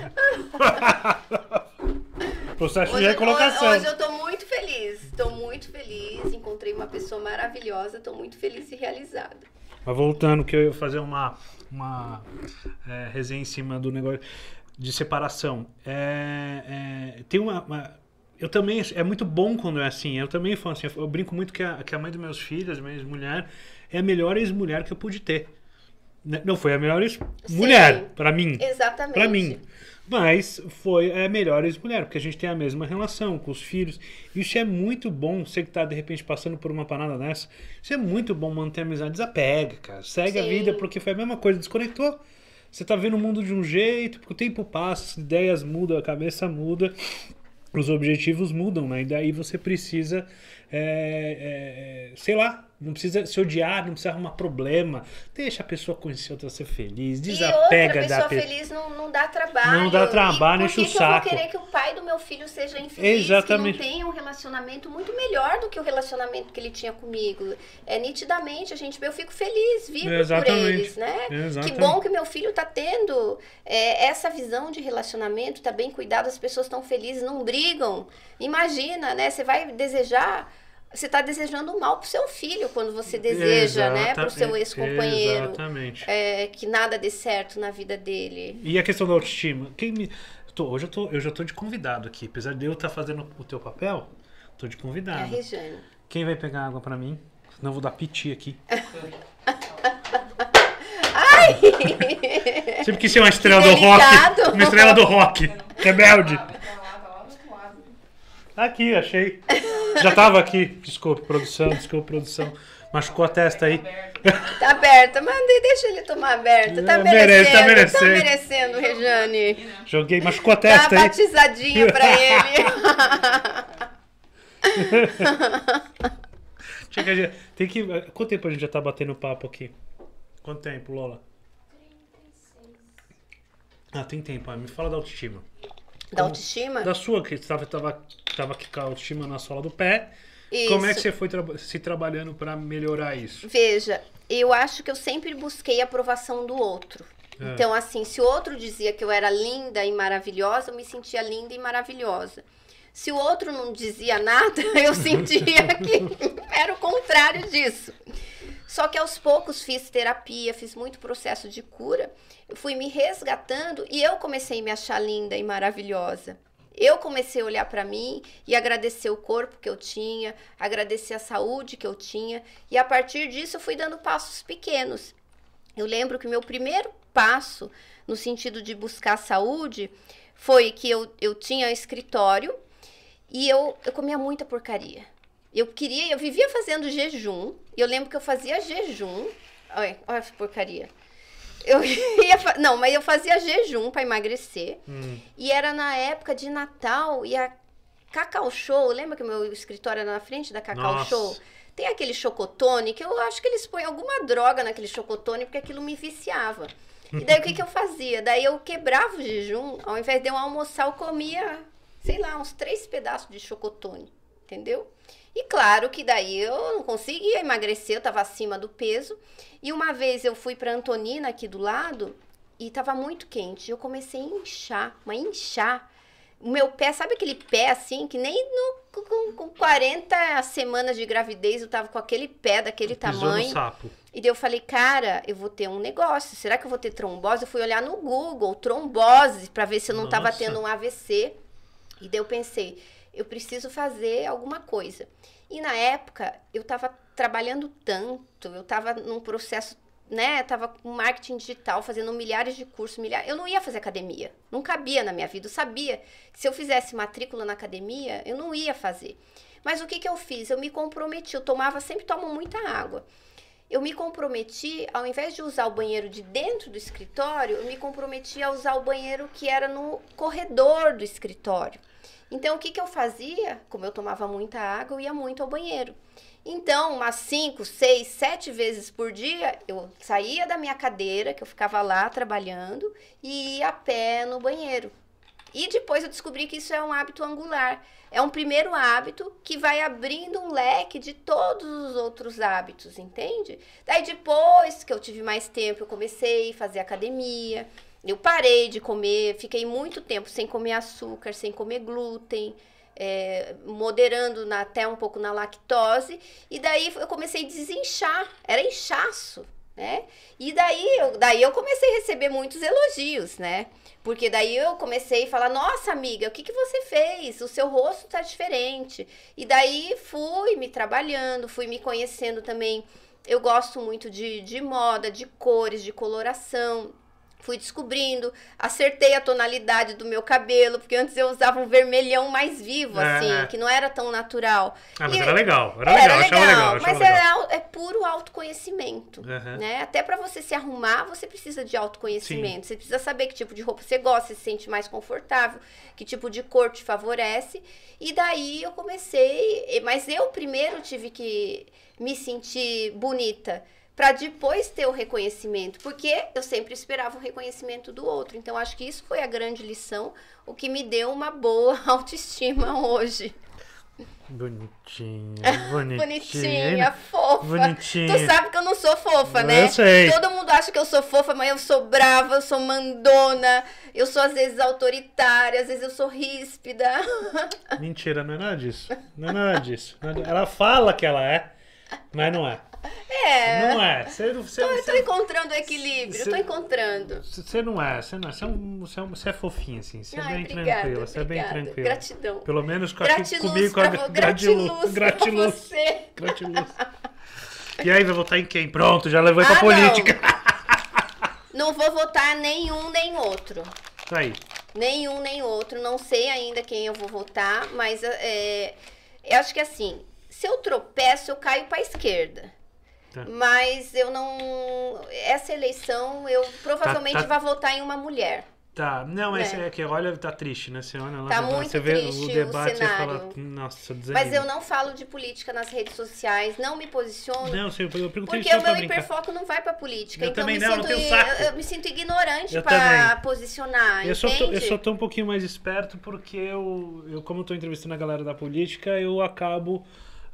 Processo hoje, de recolocação. Hoje, hoje eu tô muito feliz. Estou muito feliz. Encontrei uma pessoa maravilhosa. Estou muito feliz e realizada. Mas voltando, que eu ia fazer uma, uma é, resenha em cima do negócio de separação. É, é, tem uma, uma, Eu também. É muito bom quando é assim. Eu também falo assim. Eu brinco muito que a, que a mãe dos meus filhos, minha ex-mulher, é a melhor ex-mulher que eu pude ter. Né? Não foi a melhor ex-mulher, para mim. Exatamente. Para mim. Mas foi a melhor ex-mulher, porque a gente tem a mesma relação com os filhos. Isso é muito bom, você que tá de repente passando por uma panada dessa. Isso é muito bom manter a amizade. Desapega, cara. Segue Sim. a vida, porque foi a mesma coisa, desconectou. Você tá vendo o mundo de um jeito, porque o tempo passa, as ideias mudam, a cabeça muda, os objetivos mudam, né? E daí você precisa, é, é, sei lá, Não precisa se odiar, não precisa arrumar problema. Deixa a pessoa conhecer outra ser feliz. E Desapega da pessoa pessoa. feliz não, não dá trabalho. Não dá trabalho, enche por o saco. eu vou querer que o pai do meu filho seja infeliz, Exatamente. que não tenha um relacionamento muito melhor do que o relacionamento que ele tinha comigo. É nitidamente, a gente, eu fico feliz, vibro por Exatamente. eles, né? Exatamente. Que bom que meu filho tá tendo é, essa visão de relacionamento, tá bem cuidado, as pessoas estão felizes, não brigam. Imagina, né? Você vai desejar, você tá desejando o mal pro seu filho quando você deseja, né? Pro seu Exata- ex-companheiro. Exatamente. é, que nada dê certo na vida dele. E a questão da autoestima? Quem me... tô- hoje eu, tô, eu já tô de convidado aqui. Apesar de eu estar fazendo o teu papel, tô de É a convidado. Regiane. Quem vai pegar água pra mim? Senão eu vou dar piti aqui. Ai! Sempre quis ser uma estrela Que do rock. Uma estrela do rock. Rebelde. Tá tá. Aqui, achei. Já tava aqui. Desculpe, produção. Desculpe, produção. Machucou a testa aí. Aberto. Tá aberta, mas de- deixa ele tomar aberta. Tá É, merecendo, merece, tá tá merecendo. merecendo, Rejane. Joguei, machucou a testa uma aí. batizadinha pra ele. Chega, tem que. Quanto tempo a gente já tá batendo papo aqui? Quanto tempo, Lola? Ah, tem tempo. ah, Me fala da autoestima. Da autoestima? Da sua, que estava tava, tava com a autoestima na sola do pé. Isso. Como é que você foi traba- se trabalhando pra melhorar isso? Veja, eu acho que eu sempre busquei a aprovação do outro. É. Então, assim, se o outro dizia que eu era linda e maravilhosa, eu me sentia linda e maravilhosa. Se o outro não dizia nada, eu sentia que era o contrário disso. Só que aos poucos fiz terapia, fiz muito processo de cura, fui me resgatando e eu comecei a me achar linda e maravilhosa. Eu comecei a olhar para mim e agradecer o corpo que eu tinha, agradecer a saúde que eu tinha, e a partir disso eu fui dando passos pequenos. Eu lembro que meu primeiro passo no sentido de buscar saúde foi que eu, eu tinha escritório e eu, eu comia muita porcaria. Eu queria, eu vivia fazendo jejum, e eu lembro que eu fazia jejum. Olha, olha essa porcaria. Eu ia, não, mas eu fazia jejum para emagrecer. Hum, E era na época de Natal e a Cacau Show, lembra que o meu escritório era na frente da Cacau Nossa. Show? Tem aquele chocotone que eu acho que eles põem alguma droga naquele chocotone porque aquilo me viciava. E daí o que, que eu fazia? Daí eu quebrava o jejum, ao invés de eu almoçar, eu comia, sei lá, uns três pedaços de chocotone, entendeu? E claro que daí eu não conseguia emagrecer, eu tava acima do peso. E uma vez eu fui para Antonina aqui do lado e tava muito quente. Eu comecei a inchar, mas inchar. O meu pé, sabe aquele pé assim, que nem no, com, com 40 semanas de gravidez eu tava com aquele pé daquele pisou no tamanho. sapo. E daí eu falei, cara, eu vou ter um negócio. Será que eu vou ter trombose? Eu fui olhar no Google, trombose, pra ver se eu não tava Nossa. tendo um AVC. E daí eu pensei, eu preciso fazer alguma coisa. E na época, eu tava trabalhando tanto, eu tava num processo, né? Eu tava com marketing digital, fazendo milhares de cursos, milhares. Eu não ia fazer academia. Não cabia na minha vida. Eu sabia que se eu fizesse matrícula na academia, eu não ia fazer. Mas o que que eu fiz? Eu me comprometi. Eu tomava, sempre tomo muita água eu me comprometi, ao invés de usar o banheiro de dentro do escritório, eu me comprometi a usar o banheiro que era no corredor do escritório. Então, o que, que eu fazia? Como eu tomava muita água, eu ia muito ao banheiro. Então, umas 5, 6, 7 vezes por dia, eu saía da minha cadeira, que eu ficava lá trabalhando, e ia a pé no banheiro. E depois eu descobri que isso é um hábito angular. É um primeiro hábito que vai abrindo um leque de todos os outros hábitos, entende? Daí depois que eu tive mais tempo, eu comecei a fazer academia. Eu parei de comer, fiquei muito tempo sem comer açúcar, sem comer glúten, é, moderando na- até um pouco na lactose. E daí eu comecei a desinchar, era inchaço, né? E daí eu, daí eu comecei a receber muitos elogios, né? Porque daí eu comecei a falar, nossa amiga, o que, que você fez? O seu rosto tá diferente. E daí fui me trabalhando, fui me conhecendo também. Eu gosto muito de, de moda, de cores, de coloração. Fui descobrindo, acertei a tonalidade do meu cabelo, porque antes eu usava um vermelhão mais vivo, É, assim, é. que não era tão natural. Ah, mas E- era legal. Era, Era legal, legal. achava mas legal. é, é puro autoconhecimento. Aham. Né? Até pra você se arrumar, você precisa de autoconhecimento. Você precisa saber que tipo de roupa você gosta, você se sente mais confortável, que tipo de cor te favorece. E daí eu comecei, mas eu primeiro tive que me sentir bonita pra depois ter o reconhecimento, porque eu sempre esperava o reconhecimento do outro. Então acho que isso foi a grande lição, o que me deu uma boa autoestima hoje. Bonitinha, bonitinha. Bonitinha, fofa. Bonitinha. Tu sabe que eu não sou fofa, Eu né? sei. Todo mundo acha que eu sou fofa, mas eu sou brava, eu sou mandona, eu sou às vezes autoritária, às vezes eu sou ríspida. Mentira, não é nada disso. Não é nada disso. É- Ela fala que ela é, mas não é. É. Não é. Você, você, Eu tô você, encontrando o equilíbrio, eu tô encontrando. você não é. Você não é. Você é, um, você é, um- você é fofinha, assim. Você é Ai, bem obrigada, tranquila. Você é bem tranquila. Gratidão. Pelo menos com Gratiluz comigo, com pra, a gratiluz. gratiluz pra Gratiluz. você. Gratiluz. E aí, vai votar em quem? Pronto, já levou pra Ah, política. Não vou votar nenhum nem outro. Tá aí. Nenhum nem outro. Não sei ainda quem eu vou votar, mas é, eu acho que assim, se eu tropeço, eu caio pra esquerda. Tá. Mas eu não. Essa eleição eu provavelmente Tá- tá- vou votar em uma mulher. Tá, não, mas É. é que olha, tá triste, né? Você olha lá, Tá você, muito você vê o debate e você fala, nossa, desanima. Mas eu não falo de política nas redes sociais, não me posiciono. Não, eu perguntei Porque o meu hiperfoco não vai pra política. Eu então também me não, sinto, saco. eu, eu me sinto ignorante Eu pra também. posicionar. Eu só, tô, eu só tô um pouquinho mais esperto porque eu, eu como eu tô entrevistando a galera da política, eu acabo.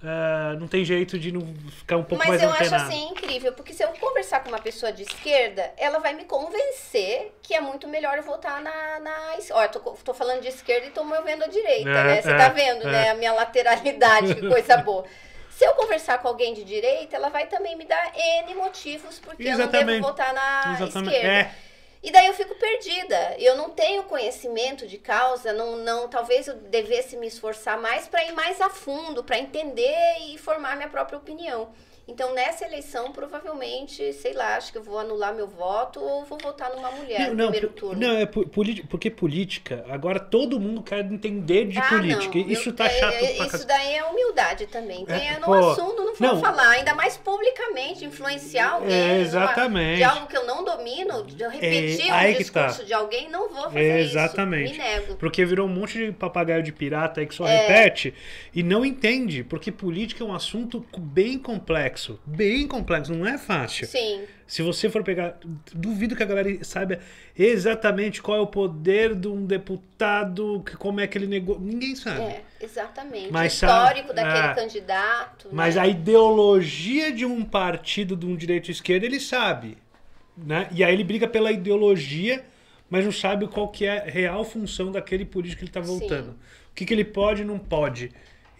Eh, não tem jeito de não ficar um pouco Mas mais eu acho assim incrível, porque se eu conversar com uma pessoa de esquerda, ela vai me convencer que é muito melhor eu votar na. na Ó, tô, tô falando de esquerda e tô movendo a direita, É, né? Você é, tá vendo, é. né? A minha lateralidade, que coisa boa. Se eu conversar com alguém de direita, ela vai também me dar N motivos porque eu não Exatamente. devo votar na Exatamente. esquerda. É, E daí eu fico perdida. Eu não tenho conhecimento de causa, não, não talvez eu devesse me esforçar mais para ir mais a fundo, para entender e formar minha própria opinião. Então, nessa eleição, provavelmente, sei lá, acho que eu vou anular meu voto ou vou votar numa mulher no primeiro po- turno. não, é porque política, agora todo mundo quer entender de Ah, política. não. Isso Eu- tá é- chato é- Isso daí é humildade também. Quem É, é, no pô, assunto não vou não. falar, ainda mais publicamente, influenciar alguém. É, exatamente. de algo que eu não domino, de eu repetir É, aí um que tá. discurso de alguém, não vou fazer É, isso. exatamente. Me nego. Porque virou um monte de papagaio de pirata aí que só É. repete e não entende. Porque política é um assunto bem complexo. Bem complexo, não é fácil. Sim. Se você for pegar, duvido que a galera saiba exatamente qual é o poder de um deputado, que- como é que ele negou. Ninguém sabe. É, exatamente. Mas o histórico daquele ah, candidato. Mas né? a ideologia de um partido de um direito e esquerda, ele sabe. Né? E aí ele briga pela ideologia, mas não sabe qual que é a real função daquele político que ele está voltando. O que, que ele pode e não pode.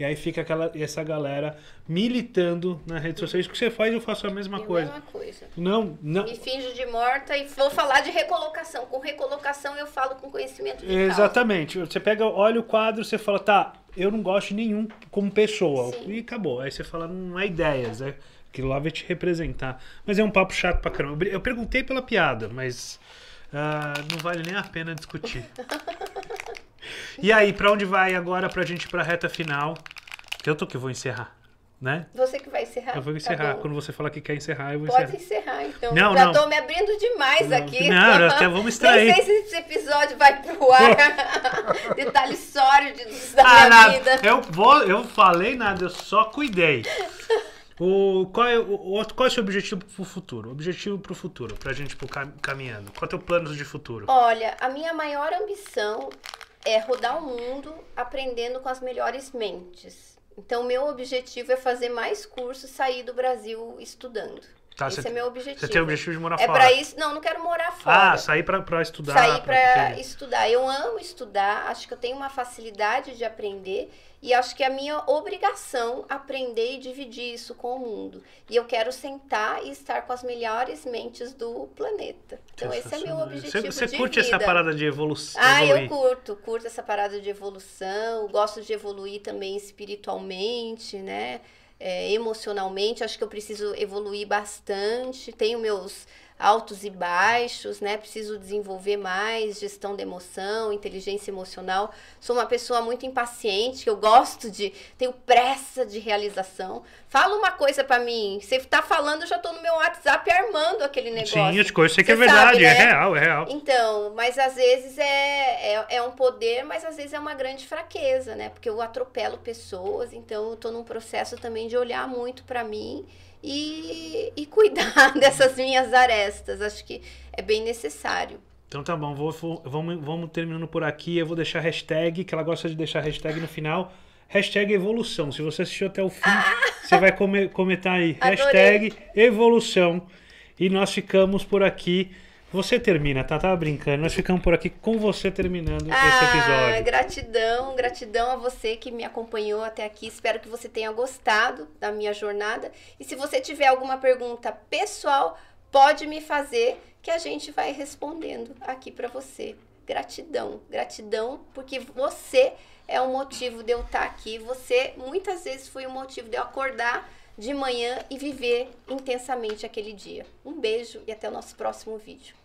E aí fica aquela, essa galera militando na rede social. Isso que você faz, eu faço a mesma a coisa. mesma coisa. Não, não. Me finjo de morta e vou falar de recolocação. Com recolocação eu falo com conhecimento de causa. Exatamente. Você pega, olha o quadro, você fala, tá, eu não gosto de nenhum como pessoa. Sim. E acabou. Aí você fala, não é ideias, é aquilo lá vai te representar. Mas é um papo chato pra caramba. Eu perguntei pela piada, mas ah, não vale nem a pena discutir. e aí, pra onde vai agora pra gente ir pra reta final? Que eu tô que vou encerrar, né? Você que vai encerrar? Eu vou Tá encerrar. bom. Quando você falar que quer encerrar, eu vou Pode encerrar. encerrar, então. Não, Já não. tô me abrindo demais Não, aqui. não, até vamos extrair. Nem sei se esse episódio vai pro ar. Detalhes sórdidos da Ah, minha nada. vida. Eu, vou, eu falei nada, eu só cuidei. O, qual, é, o, qual é o seu objetivo pro futuro? Objetivo pro futuro, pra gente cam- caminhando. Qual é o teu plano de futuro? Olha, a minha maior ambição é rodar o mundo aprendendo com as melhores mentes. Então, meu objetivo é fazer mais cursos, sair do Brasil estudando. Tá, Esse você- é meu objetivo. Você tem o objetivo de morar É fora? pra isso. Não, não quero morar fora. Ah, sair pra estudar. sair para estudar. Eu amo estudar, acho que eu tenho uma facilidade de aprender e acho que é a minha obrigação aprender e dividir isso com o mundo. E eu quero sentar e estar com as melhores mentes do planeta. Então esse é meu objetivo Você, você curte vida. essa parada de evolução? Ah, eu evoluir? curto, curto essa parada de evolução, gosto de evoluir também espiritualmente, né? É, emocionalmente, acho que eu preciso evoluir bastante. Tenho meus altos e baixos, né? Preciso desenvolver mais gestão da emoção, inteligência emocional. Sou uma pessoa muito impaciente, que eu gosto de, tenho pressa de realização. Fala uma coisa para mim, você tá falando, eu já tô no meu WhatsApp armando aquele negócio. Sim, as coisas sei que é verdade, sabe, é né? é real, é real. Então, mas às vezes é, é, é um poder, mas às vezes é uma grande fraqueza, né? Porque eu atropelo pessoas, então eu tô num processo também de olhar muito para mim e, e cuidar dessas minhas arestas. Acho que é bem necessário. Então tá bom, vou, vamos, vamos terminando por aqui. Eu vou deixar hashtag, que ela gosta de deixar hashtag no final. Hashtag evolução. Se você assistiu até o fim, ah! você vai comentar aí. Adorei. Hashtag evolução. E nós ficamos por aqui. Você termina, tá? Tava brincando. Nós ficamos por aqui com você terminando ah, esse episódio. Gratidão, gratidão a você que me acompanhou até aqui. Espero que você tenha gostado da minha jornada. E se você tiver alguma pergunta pessoal, pode me fazer que a gente vai respondendo aqui para você. Gratidão, gratidão, porque você é o motivo de eu estar aqui. Você muitas vezes foi o motivo de eu acordar de manhã e viver intensamente aquele dia. Um beijo e até o nosso próximo vídeo.